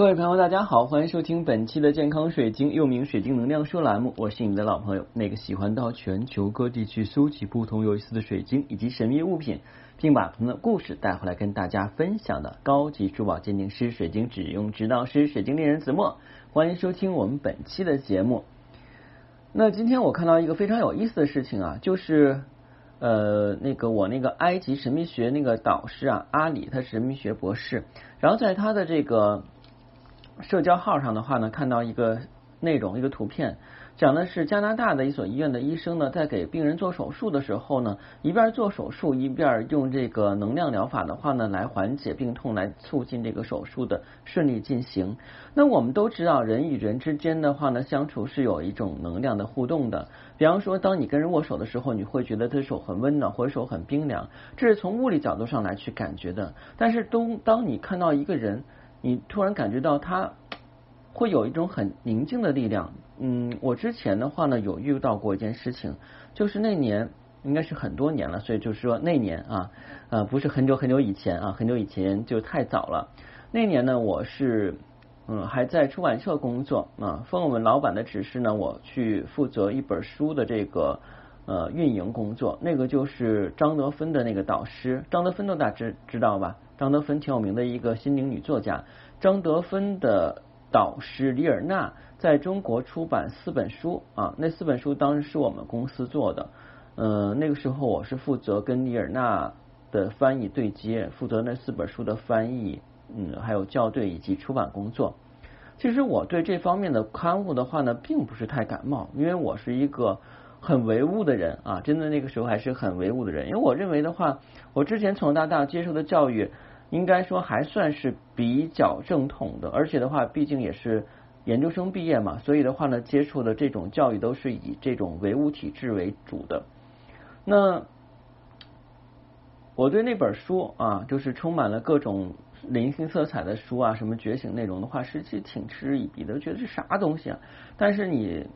各位朋友，大家好，欢迎收听本期的健康水晶，又名水晶能量说栏目。我是你的老朋友，那个喜欢到全球各地去搜集不同有意思的水晶以及神秘物品，并把他们的故事带回来跟大家分享的高级珠宝鉴定师、水晶使用指导师、水晶猎人子墨。欢迎收听我们本期的节目。那今天我看到一个非常有意思的事情啊，就是呃，那个我那个埃及神秘学那个导师啊，阿里，他是神秘学博士，然后在他的这个。社交号上的话呢，看到一个内容，一个图片，讲的是加拿大的一所医院的医生呢，在给病人做手术的时候呢，一边做手术，一边用这个能量疗法的话呢，来缓解病痛，来促进这个手术的顺利进行。那我们都知道，人与人之间的话呢，相处是有一种能量的互动的。比方说，当你跟人握手的时候，你会觉得他手很温暖，或者手很冰凉，这是从物理角度上来去感觉的。但是，当当你看到一个人，你突然感觉到他会有一种很宁静的力量。嗯，我之前的话呢有遇到过一件事情，就是那年应该是很多年了，所以就是说那年啊，呃，不是很久很久以前啊，很久以前就太早了。那年呢，我是嗯还在出版社工作啊，奉我们老板的指示呢，我去负责一本书的这个呃运营工作。那个就是张德芬的那个导师，张德芬都大知知道吧？张德芬挺有名的一个心灵女作家，张德芬的导师李尔娜在中国出版四本书啊，那四本书当时是我们公司做的，呃，那个时候我是负责跟李尔娜的翻译对接，负责那四本书的翻译，嗯，还有校对以及出版工作。其实我对这方面的刊物的话呢，并不是太感冒，因为我是一个。很唯物的人啊，真的那个时候还是很唯物的人，因为我认为的话，我之前从小到大接受的教育，应该说还算是比较正统的，而且的话，毕竟也是研究生毕业嘛，所以的话呢，接触的这种教育都是以这种唯物体制为主的。那我对那本书啊，就是充满了各种灵性色彩的书啊，什么觉醒内容的话，实际挺嗤之以鼻的，觉得是啥东西啊？但是你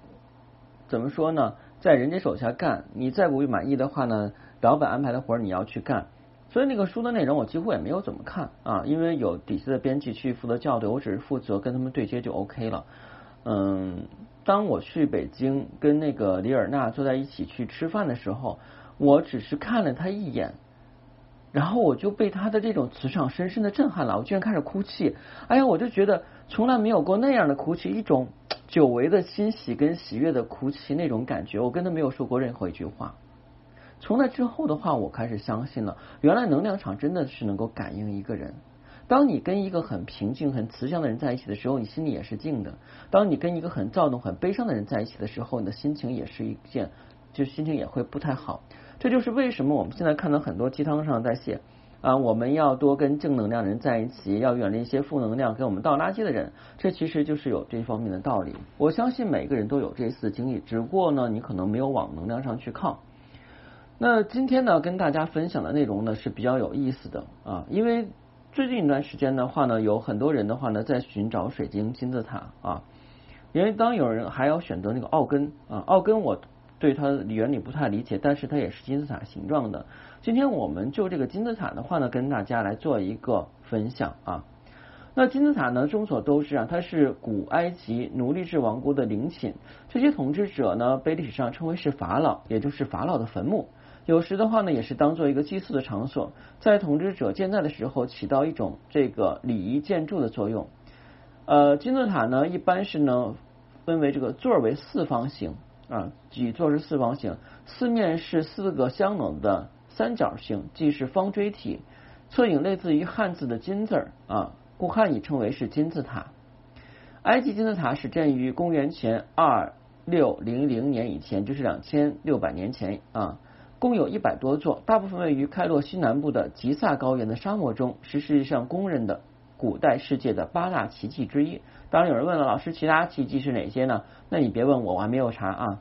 怎么说呢？在人家手下干，你再不满意的话呢，老板安排的活儿你要去干。所以那个书的内容我几乎也没有怎么看啊，因为有底下的编辑去负责校对，我只是负责跟他们对接就 OK 了。嗯，当我去北京跟那个李尔娜坐在一起去吃饭的时候，我只是看了他一眼，然后我就被他的这种磁场深深的震撼了，我居然开始哭泣。哎呀，我就觉得从来没有过那样的哭泣，一种。久违的欣喜跟喜悦的哭泣那种感觉，我跟他没有说过任何一句话。从那之后的话，我开始相信了，原来能量场真的是能够感应一个人。当你跟一个很平静、很慈祥的人在一起的时候，你心里也是静的；当你跟一个很躁动、很悲伤的人在一起的时候，你的心情也是一件，就心情也会不太好。这就是为什么我们现在看到很多鸡汤上在写。啊，我们要多跟正能量的人在一起，要远离一些负能量给我们倒垃圾的人。这其实就是有这方面的道理。我相信每个人都有这一次经历，只不过呢，你可能没有往能量上去靠。那今天呢，跟大家分享的内容呢是比较有意思的啊，因为最近一段时间的话呢，有很多人的话呢在寻找水晶金字塔啊，因为当有人还要选择那个奥根啊，奥根我。对它的原理不太理解，但是它也是金字塔形状的。今天我们就这个金字塔的话呢，跟大家来做一个分享啊。那金字塔呢，众所周知啊，它是古埃及奴隶制王国的陵寝，这些统治者呢，被历史上称为是法老，也就是法老的坟墓。有时的话呢，也是当做一个祭祀的场所，在统治者健在的时候，起到一种这个礼仪建筑的作用。呃，金字塔呢，一般是呢分为这个座为四方形。啊，几座是四方形，四面是四个相等的三角形，即是方锥体。侧影类似于汉字的金字啊，故汉语称为是金字塔。埃及金字塔始建于公元前二六零零年以前，就是两千六百年前啊，共有一百多座，大部分位于开罗西南部的吉萨高原的沙漠中，是世界上公认的。古代世界的八大奇迹之一。当然有人问了，老师，其他奇迹是哪些呢？那你别问我，我还没有查啊。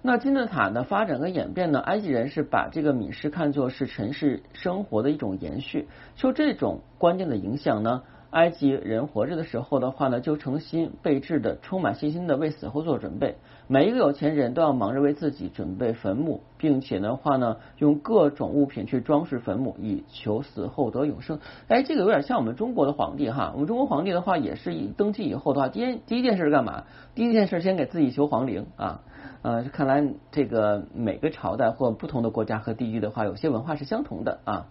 那金字塔的发展和演变呢？埃及人是把这个米氏看作是城市生活的一种延续。受这种观念的影响呢，埃及人活着的时候的话呢，就诚心备至的、充满信心的为死后做准备。每一个有钱人都要忙着为自己准备坟墓，并且的话呢，用各种物品去装饰坟墓，以求死后得永生。哎，这个有点像我们中国的皇帝哈。我们中国皇帝的话，也是以登基以后的话，第一第一件事是干嘛？第一件事先给自己求皇陵啊。呃，看来这个每个朝代或不同的国家和地域的话，有些文化是相同的啊。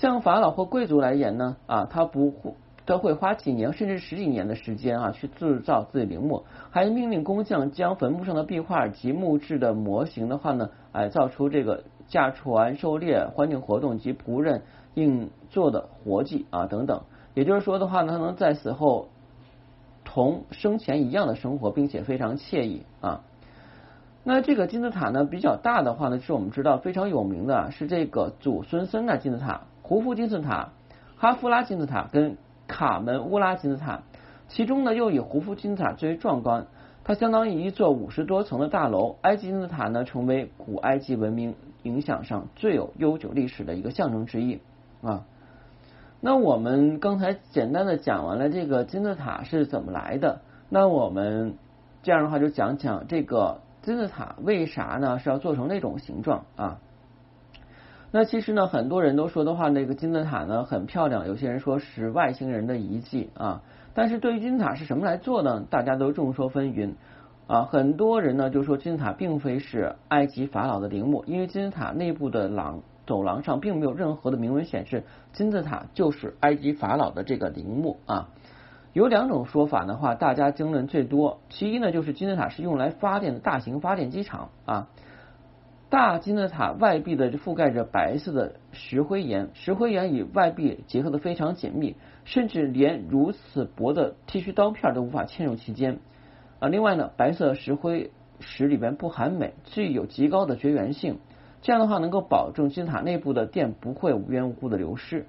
像法老或贵族来言呢，啊，他不会都会花几年甚至十几年的时间啊，去制造自己陵墓，还命令工匠将坟墓上的壁画及木质的模型的话呢，哎，造出这个驾船、狩猎、欢庆活动及仆人应做的活计啊等等。也就是说的话呢，他能在死后同生前一样的生活，并且非常惬意啊。那这个金字塔呢，比较大的话呢，是我们知道非常有名的，是这个祖孙森纳金字塔。胡夫金字塔、哈夫拉金字塔跟卡门乌拉金字塔，其中呢又以胡夫金字塔最为壮观，它相当于一座五十多层的大楼。埃及金字塔呢成为古埃及文明影响上最有悠久历史的一个象征之一啊。那我们刚才简单的讲完了这个金字塔是怎么来的，那我们这样的话就讲讲这个金字塔为啥呢是要做成那种形状啊？那其实呢，很多人都说的话，那个金字塔呢很漂亮，有些人说是外星人的遗迹啊。但是对于金字塔是什么来做呢？大家都众说纷纭啊。很多人呢就说金字塔并非是埃及法老的陵墓，因为金字塔内部的廊走廊上并没有任何的铭文显示金字塔就是埃及法老的这个陵墓啊。有两种说法的话，大家争论最多。其一呢，就是金字塔是用来发电的大型发电机场啊。大金字塔外壁的覆盖着白色的石灰岩，石灰岩与外壁结合的非常紧密，甚至连如此薄的剃须刀片都无法嵌入其间。啊，另外呢，白色石灰石里边不含镁，具有极高的绝缘性，这样的话能够保证金字塔内部的电不会无缘无故的流失。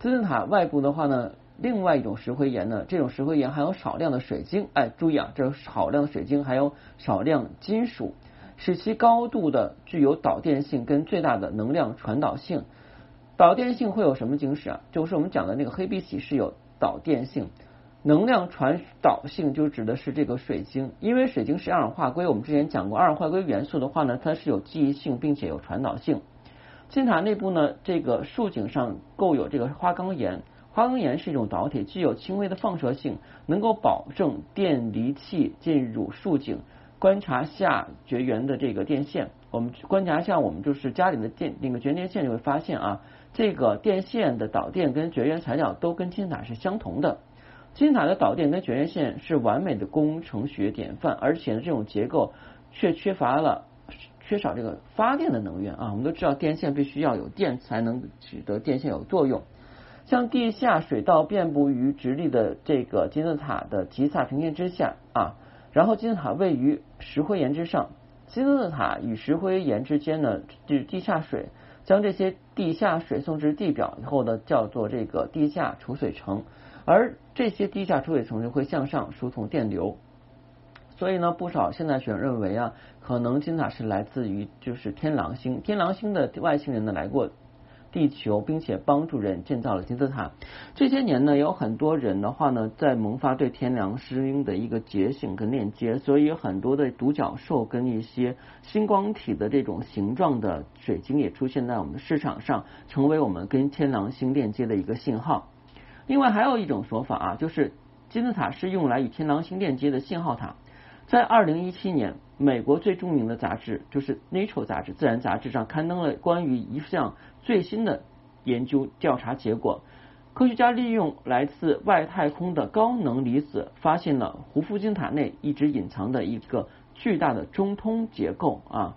金字塔外部的话呢，另外一种石灰岩呢，这种石灰岩含有少量的水晶，哎，注意啊，这少量的水晶还有少量金属。使其高度的具有导电性跟最大的能量传导性。导电性会有什么晶石啊？就是我们讲的那个黑碧玺是有导电性。能量传导性就指的是这个水晶，因为水晶是二氧化硅。我们之前讲过，二氧化硅元素的话呢，它是有记忆性并且有传导性。金塔内部呢，这个竖井上构有这个花岗岩，花岗岩是一种导体，具有轻微的放射性，能够保证电离器进入竖井。观察下绝缘的这个电线，我们观察一下我们就是家里的电那个绝缘电线，就会发现啊，这个电线的导电跟绝缘材料都跟金字塔是相同的。金字塔的导电跟绝缘线是完美的工程学典范，而且呢，这种结构却缺乏了缺少这个发电的能源啊。我们都知道电线必须要有电才能取得电线有作用。像地下水道遍布于直立的这个金字塔的吉萨平面之下啊。然后金字塔位于石灰岩之上，金字塔与石灰岩之间呢是地下水，将这些地下水送至地表以后呢，叫做这个地下储水层，而这些地下储水层就会向上输送电流，所以呢，不少现代学者认为啊，可能金字塔是来自于就是天狼星，天狼星的外星人呢来过。地球，并且帮助人建造了金字塔。这些年呢，有很多人的话呢，在萌发对天良师英的一个觉醒跟链接，所以很多的独角兽跟一些星光体的这种形状的水晶也出现在我们的市场上，成为我们跟天狼星链接的一个信号。另外还有一种说法啊，就是金字塔是用来与天狼星链接的信号塔。在二零一七年，美国最著名的杂志就是《Nature》杂志，《自然》杂志上刊登了关于一项最新的研究调查结果。科学家利用来自外太空的高能离子，发现了胡夫金塔内一直隐藏的一个巨大的中通结构啊。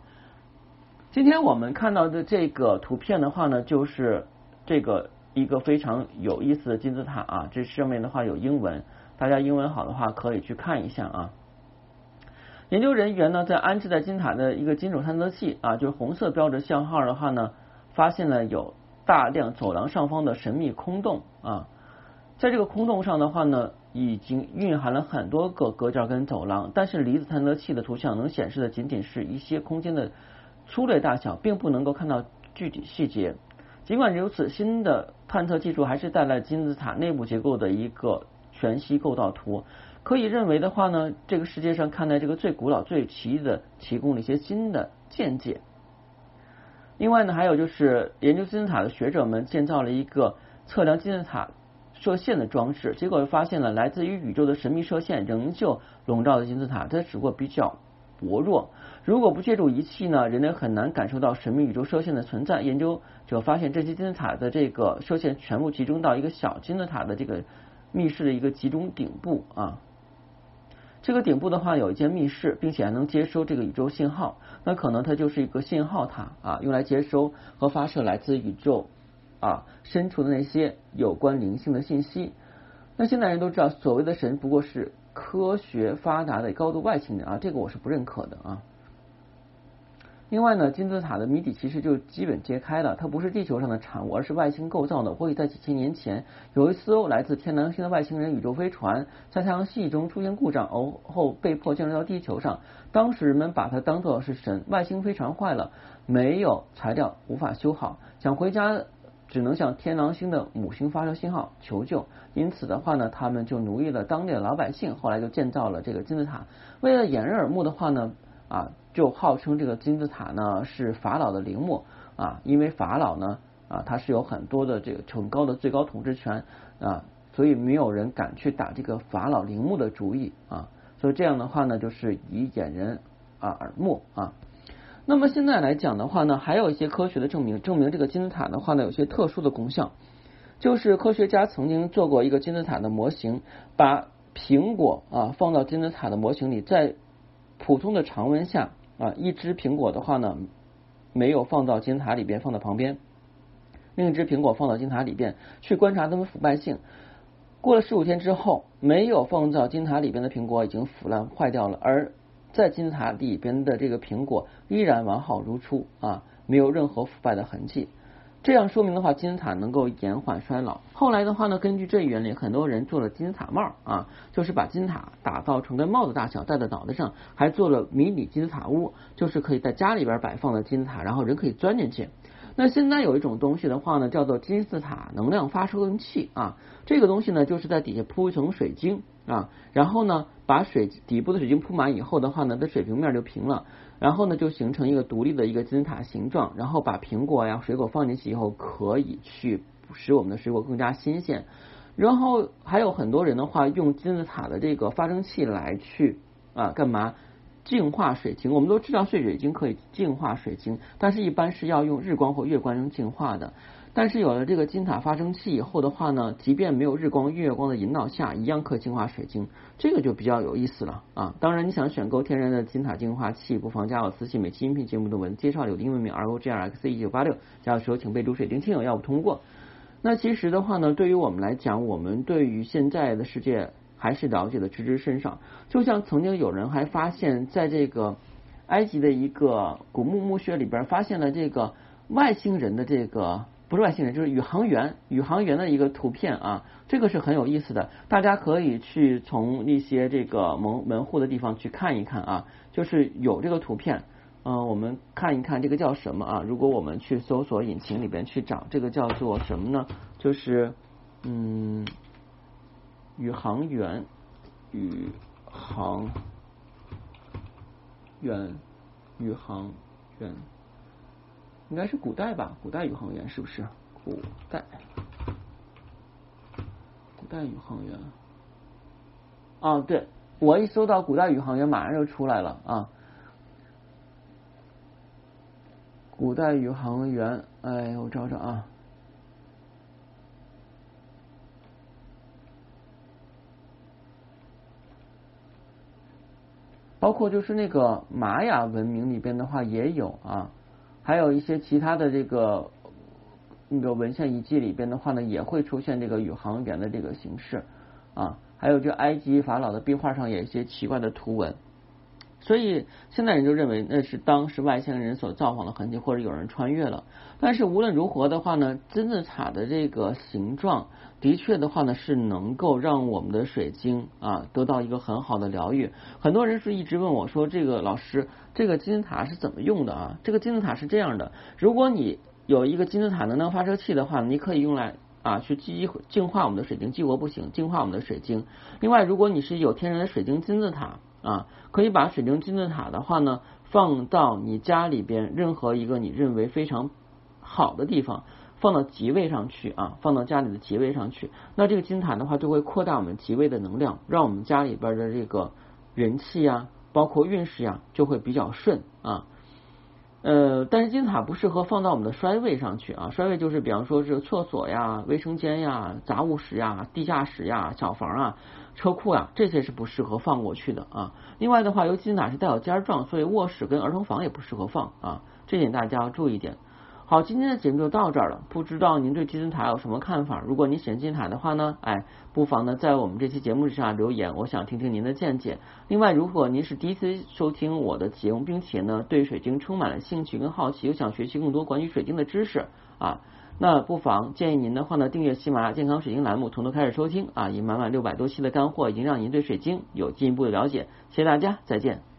今天我们看到的这个图片的话呢，就是这个一个非常有意思的金字塔啊。这上面的话有英文，大家英文好的话可以去看一下啊。研究人员呢，在安置在金塔的一个金属探测器啊，就是红色标志信号的话呢，发现了有大量走廊上方的神秘空洞啊，在这个空洞上的话呢，已经蕴含了很多个隔间跟走廊，但是离子探测器的图像能显示的仅仅是一些空间的粗略大小，并不能够看到具体细节。尽管如此，新的探测技术还是带来金字塔内部结构的一个全息构造图。可以认为的话呢，这个世界上看待这个最古老、最奇异的，提供了一些新的见解。另外呢，还有就是研究金字塔的学者们建造了一个测量金字塔射线的装置，结果又发现了来自于宇宙的神秘射线仍旧笼罩着金字塔，它只不过比较薄弱。如果不借助仪器呢，人类很难感受到神秘宇宙射线的存在。研究者发现，这些金字塔的这个射线全部集中到一个小金字塔的这个密室的一个集中顶部啊。这个顶部的话有一间密室，并且还能接收这个宇宙信号，那可能它就是一个信号塔啊，用来接收和发射来自宇宙啊深处的那些有关灵性的信息。那现在人都知道，所谓的神不过是科学发达的高度外星人啊，这个我是不认可的啊。另外呢，金字塔的谜底其实就基本揭开了，它不是地球上的产物，而是外星构造的。或许在几千年前，有一艘来自天狼星的外星人宇宙飞船在太阳系中出现故障，而后被迫降落到地球上。当时人们把它当作是神。外星飞船坏了，没有材料，无法修好，想回家只能向天狼星的母星发射信号求救。因此的话呢，他们就奴役了当地的老百姓，后来就建造了这个金字塔。为了掩人耳目的话呢。啊，就号称这个金字塔呢是法老的陵墓啊，因为法老呢啊他是有很多的这个崇高的最高统治权啊，所以没有人敢去打这个法老陵墓的主意啊，所以这样的话呢就是以掩人啊耳目啊。那么现在来讲的话呢，还有一些科学的证明，证明这个金字塔的话呢有些特殊的功效，就是科学家曾经做过一个金字塔的模型，把苹果啊放到金字塔的模型里，在普通的常温下啊，一只苹果的话呢，没有放到金字塔里边，放到旁边；另一只苹果放到金字塔里边，去观察它们腐败性。过了十五天之后，没有放到金字塔里边的苹果已经腐烂坏掉了，而在金字塔里边的这个苹果依然完好如初啊，没有任何腐败的痕迹。这样说明的话，金字塔能够延缓衰老。后来的话呢，根据这一原理，很多人做了金字塔帽啊，就是把金字塔打造成跟帽子大小戴在脑袋上，还做了迷你金字塔屋，就是可以在家里边摆放的金字塔，然后人可以钻进去。那现在有一种东西的话呢，叫做金字塔能量发射器啊，这个东西呢，就是在底下铺一层水晶啊，然后呢，把水底部的水晶铺满以后的话呢，它水平面就平了。然后呢，就形成一个独立的一个金字塔形状。然后把苹果呀、水果放进去以后，可以去使我们的水果更加新鲜。然后还有很多人的话，用金字塔的这个发生器来去啊干嘛净化水晶。我们都知道，碎水晶可以净化水晶，但是一般是要用日光或月光净化的。但是有了这个金塔发生器以后的话呢，即便没有日光、月光的引导下，一样可净化水晶，这个就比较有意思了啊！当然，你想选购天然的金塔净化器，不妨加我私信，每期音频节目的文介绍有英文名 R O G R X 一九八六，加的时候请备注水晶亲友，要不通过。那其实的话呢，对于我们来讲，我们对于现在的世界还是了解的知之甚少。就像曾经有人还发现，在这个埃及的一个古墓墓穴里边，发现了这个外星人的这个。不是外星人，就是宇航员，宇航员的一个图片啊，这个是很有意思的，大家可以去从一些这个门门户的地方去看一看啊，就是有这个图片，嗯，我们看一看这个叫什么啊？如果我们去搜索引擎里边去找，这个叫做什么呢？就是嗯，宇航员，宇航员，宇航员。应该是古代吧，古代宇航员是不是？古代，古代宇航员。啊，对，我一搜到古代宇航员，马上就出来了啊。古代宇航员，哎，我找找啊。包括就是那个玛雅文明里边的话也有啊。还有一些其他的这个那个文献遗迹里边的话呢，也会出现这个宇航员的这个形式啊。还有这埃及法老的壁画上有一些奇怪的图文，所以现代人就认为那是当时外星人所造访的痕迹，或者有人穿越了。但是无论如何的话呢，金字塔的这个形状的确的话呢，是能够让我们的水晶啊得到一个很好的疗愈。很多人是一直问我说：“这个老师。”这个金字塔是怎么用的啊？这个金字塔是这样的：如果你有一个金字塔能量发射器的话，你可以用来啊去激净化我们的水晶，激活不行，净化我们的水晶。另外，如果你是有天然的水晶金字塔啊，可以把水晶金字塔的话呢，放到你家里边任何一个你认为非常好的地方，放到吉位上去啊，放到家里的吉位上去，那这个金字塔的话就会扩大我们吉位的能量，让我们家里边的这个人气呀，包括运势呀，就会比较顺啊。呃，但是金字塔不适合放到我们的衰位上去啊，衰位就是比方说是厕所呀、卫生间呀、杂物室呀、地下室呀、小房啊、车库呀，这些是不适合放过去的啊。另外的话，由金字塔是带有尖儿状，所以卧室跟儿童房也不适合放啊，这点大家要注意一点。好，今天的节目就到这儿了。不知道您对金字塔有什么看法？如果您喜欢金字塔的话呢，哎，不妨呢在我们这期节目之上留言，我想听听您的见解。另外，如果您是第一次收听我的节目，并且呢对水晶充满了兴趣跟好奇，又想学习更多关于水晶的知识啊，那不妨建议您的话呢订阅喜马拉雅健康水晶栏目，从头开始收听啊，已满满六百多期的干货，已经让您对水晶有进一步的了解。谢谢大家，再见。